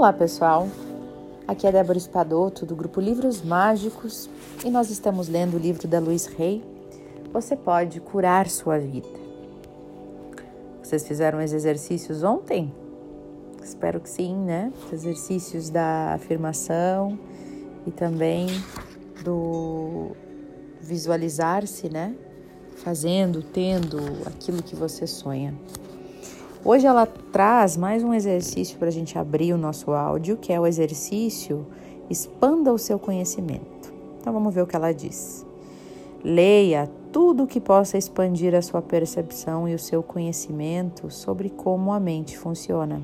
Olá, pessoal. Aqui é Débora Espadoto do grupo Livros Mágicos e nós estamos lendo o livro da Luiz Rey. Você pode curar sua vida. Vocês fizeram os exercícios ontem? Espero que sim, né? Os exercícios da afirmação e também do visualizar-se, né? Fazendo, tendo aquilo que você sonha. Hoje ela traz mais um exercício para a gente abrir o nosso áudio, que é o exercício Expanda o seu conhecimento. Então vamos ver o que ela diz. Leia tudo que possa expandir a sua percepção e o seu conhecimento sobre como a mente funciona.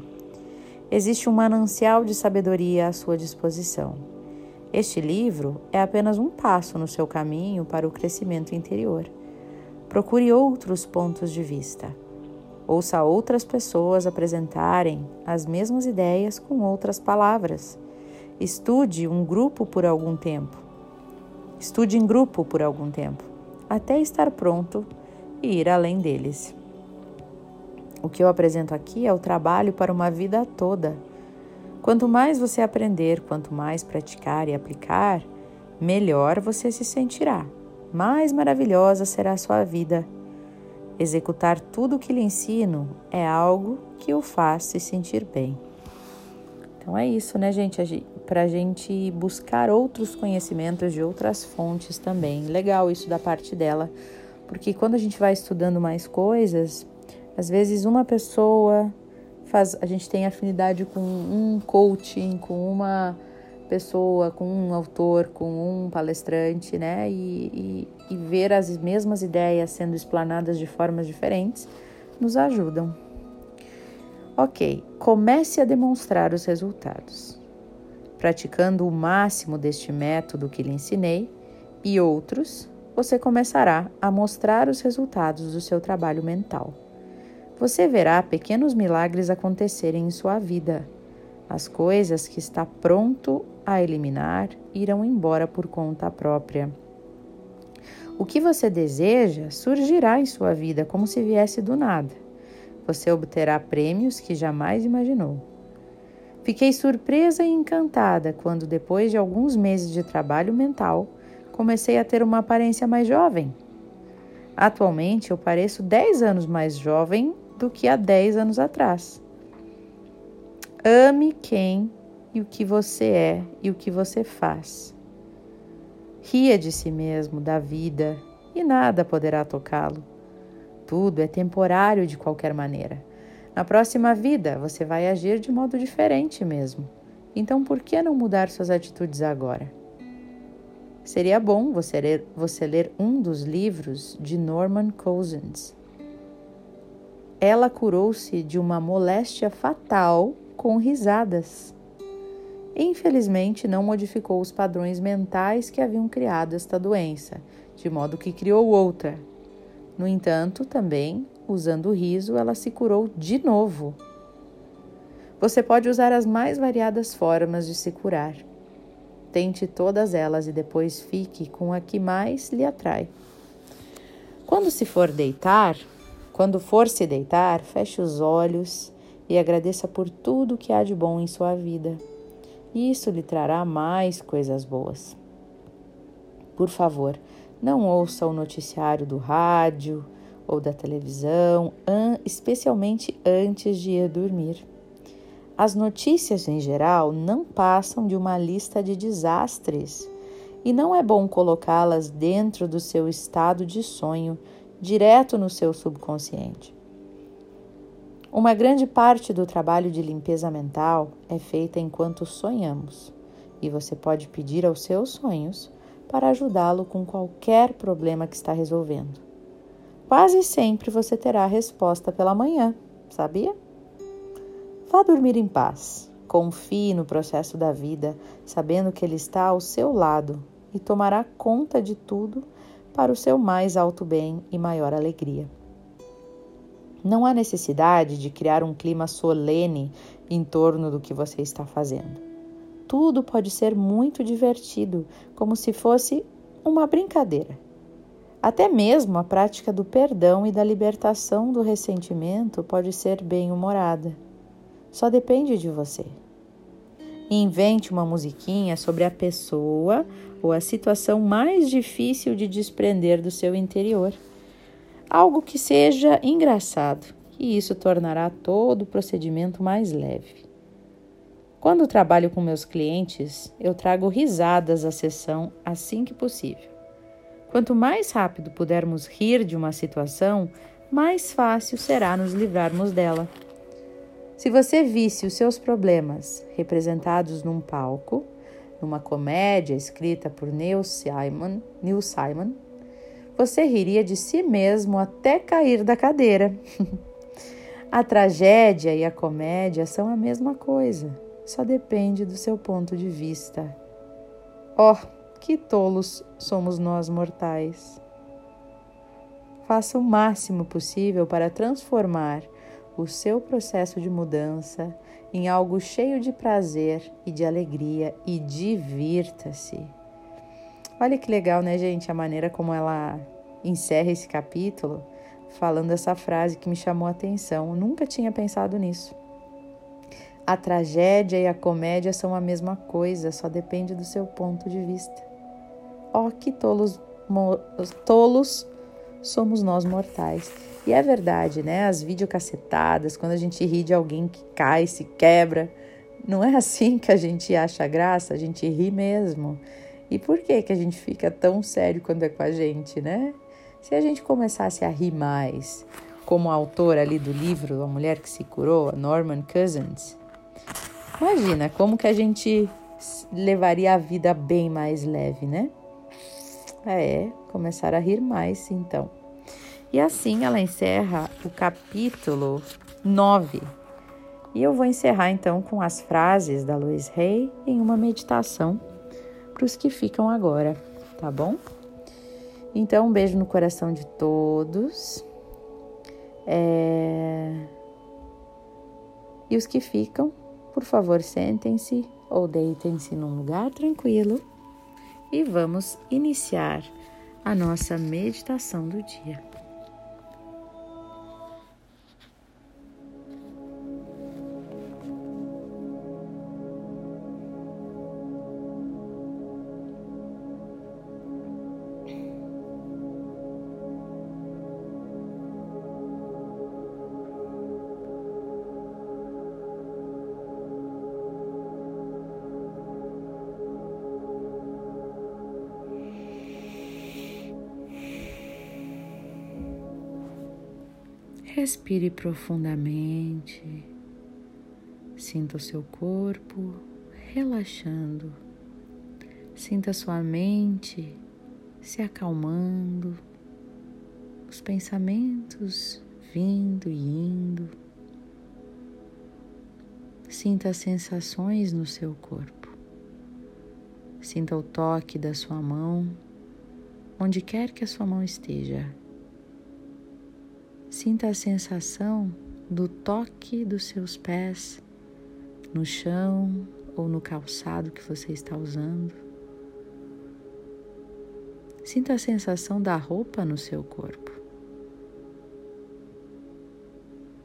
Existe um manancial de sabedoria à sua disposição. Este livro é apenas um passo no seu caminho para o crescimento interior. Procure outros pontos de vista Ouça outras pessoas apresentarem as mesmas ideias com outras palavras. Estude um grupo por algum tempo. Estude em grupo por algum tempo, até estar pronto e ir além deles. O que eu apresento aqui é o trabalho para uma vida toda. Quanto mais você aprender, quanto mais praticar e aplicar, melhor você se sentirá, mais maravilhosa será a sua vida Executar tudo o que lhe ensino é algo que o faz se sentir bem. Então é isso, né, gente? Para a gente buscar outros conhecimentos de outras fontes também. Legal isso da parte dela, porque quando a gente vai estudando mais coisas, às vezes uma pessoa faz, a gente tem afinidade com um coaching, com uma pessoa, com um autor, com um palestrante, né? E, e, e ver as mesmas ideias sendo explanadas de formas diferentes nos ajudam. Ok, comece a demonstrar os resultados. Praticando o máximo deste método que lhe ensinei e outros, você começará a mostrar os resultados do seu trabalho mental. Você verá pequenos milagres acontecerem em sua vida. As coisas que está pronto a eliminar irão embora por conta própria. O que você deseja surgirá em sua vida como se viesse do nada. Você obterá prêmios que jamais imaginou. Fiquei surpresa e encantada quando, depois de alguns meses de trabalho mental, comecei a ter uma aparência mais jovem. Atualmente eu pareço 10 anos mais jovem do que há 10 anos atrás. Ame quem e o que você é e o que você faz. Ria de si mesmo, da vida, e nada poderá tocá-lo. Tudo é temporário de qualquer maneira. Na próxima vida você vai agir de modo diferente mesmo. Então por que não mudar suas atitudes agora? Seria bom você ler, você ler um dos livros de Norman Cousins. Ela curou-se de uma moléstia fatal com risadas infelizmente não modificou os padrões mentais que haviam criado esta doença, de modo que criou outra. No entanto, também, usando o riso, ela se curou de novo. Você pode usar as mais variadas formas de se curar. Tente todas elas e depois fique com a que mais lhe atrai. Quando se for deitar, quando for se deitar, feche os olhos e agradeça por tudo que há de bom em sua vida. Isso lhe trará mais coisas boas. Por favor, não ouça o noticiário do rádio ou da televisão, especialmente antes de ir dormir. As notícias em geral não passam de uma lista de desastres e não é bom colocá-las dentro do seu estado de sonho, direto no seu subconsciente. Uma grande parte do trabalho de limpeza mental é feita enquanto sonhamos, e você pode pedir aos seus sonhos para ajudá-lo com qualquer problema que está resolvendo. Quase sempre você terá a resposta pela manhã, sabia? Vá dormir em paz. Confie no processo da vida, sabendo que ele está ao seu lado e tomará conta de tudo para o seu mais alto bem e maior alegria. Não há necessidade de criar um clima solene em torno do que você está fazendo. Tudo pode ser muito divertido, como se fosse uma brincadeira. Até mesmo a prática do perdão e da libertação do ressentimento pode ser bem-humorada. Só depende de você. Invente uma musiquinha sobre a pessoa ou a situação mais difícil de desprender do seu interior. Algo que seja engraçado, e isso tornará todo o procedimento mais leve. Quando trabalho com meus clientes, eu trago risadas à sessão assim que possível. Quanto mais rápido pudermos rir de uma situação, mais fácil será nos livrarmos dela. Se você visse os seus problemas representados num palco, numa comédia escrita por Neil Simon, Neil Simon você riria de si mesmo até cair da cadeira. a tragédia e a comédia são a mesma coisa, só depende do seu ponto de vista. Oh, que tolos somos nós mortais! Faça o máximo possível para transformar o seu processo de mudança em algo cheio de prazer e de alegria e divirta-se. Olha que legal, né, gente? A maneira como ela encerra esse capítulo falando essa frase que me chamou a atenção. Eu nunca tinha pensado nisso. A tragédia e a comédia são a mesma coisa, só depende do seu ponto de vista. Oh, que tolos, tolos somos nós mortais. E é verdade, né? As videocacetadas, quando a gente ri de alguém que cai, se quebra, não é assim que a gente acha graça, a gente ri mesmo. E por que que a gente fica tão sério quando é com a gente, né? Se a gente começasse a rir mais, como a autora ali do livro A Mulher que se Curou, Norman Cousins, imagina como que a gente levaria a vida bem mais leve, né? É, começar a rir mais, então. E assim ela encerra o capítulo 9. E eu vou encerrar então com as frases da Louise Hay em uma meditação para os que ficam agora, tá bom? Então, um beijo no coração de todos. É... E os que ficam, por favor, sentem-se ou deitem-se num lugar tranquilo e vamos iniciar a nossa meditação do dia. Respire profundamente. Sinta o seu corpo relaxando. Sinta sua mente se acalmando, os pensamentos vindo e indo. Sinta as sensações no seu corpo. Sinta o toque da sua mão, onde quer que a sua mão esteja. Sinta a sensação do toque dos seus pés no chão ou no calçado que você está usando. Sinta a sensação da roupa no seu corpo.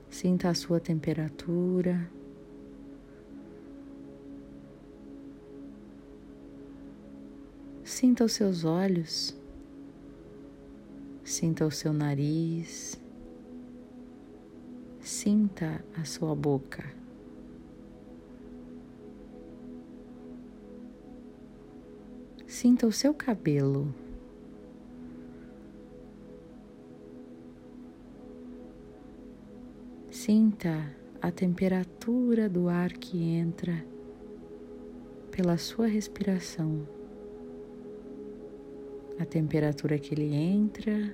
Sinta a sua temperatura. Sinta os seus olhos. Sinta o seu nariz. Sinta a sua boca. Sinta o seu cabelo. Sinta a temperatura do ar que entra pela sua respiração, a temperatura que ele entra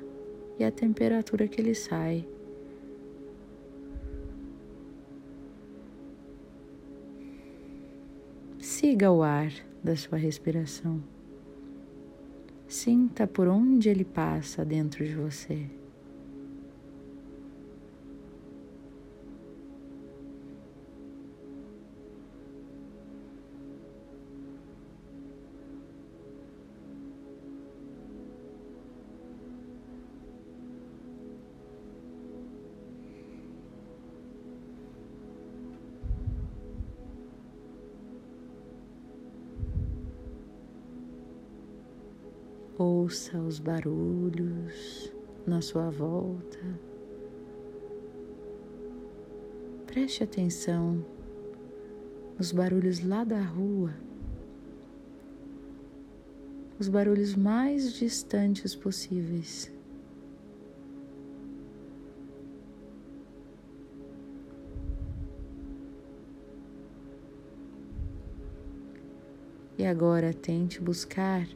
e a temperatura que ele sai. Siga o ar da sua respiração. Sinta por onde ele passa dentro de você. Ouça os barulhos na sua volta. Preste atenção nos barulhos lá da rua, os barulhos mais distantes possíveis. E agora tente buscar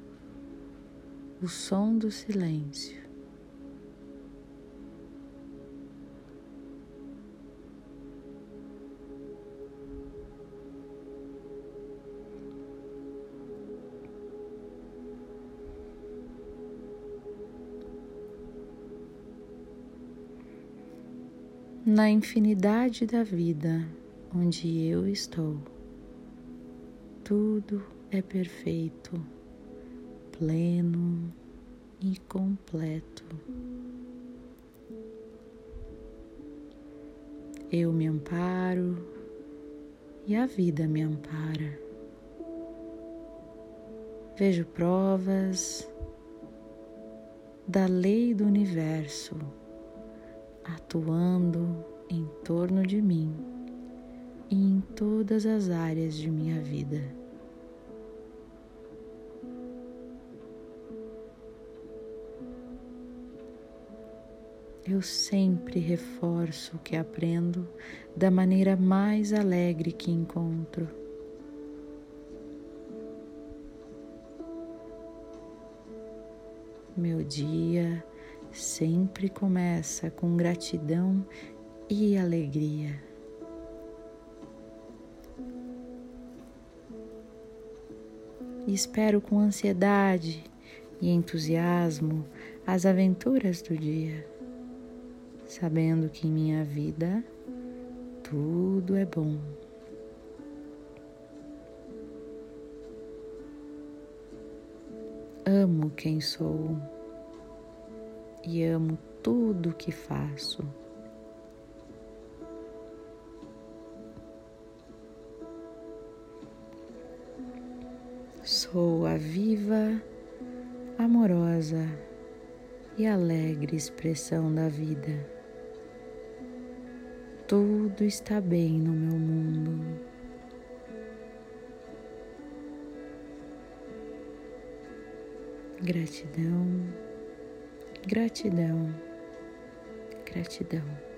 o som do silêncio. Na infinidade da vida onde eu estou, tudo é perfeito, pleno e completo. Eu me amparo e a vida me ampara. Vejo provas da lei do universo atuando em torno de mim e em todas as áreas de minha vida. Eu sempre reforço o que aprendo da maneira mais alegre que encontro. Meu dia sempre começa com gratidão e alegria. Espero com ansiedade e entusiasmo as aventuras do dia sabendo que em minha vida tudo é bom. Amo quem sou e amo tudo que faço. Sou a viva, amorosa e alegre expressão da vida tudo está bem no meu mundo. Gratidão, gratidão, gratidão.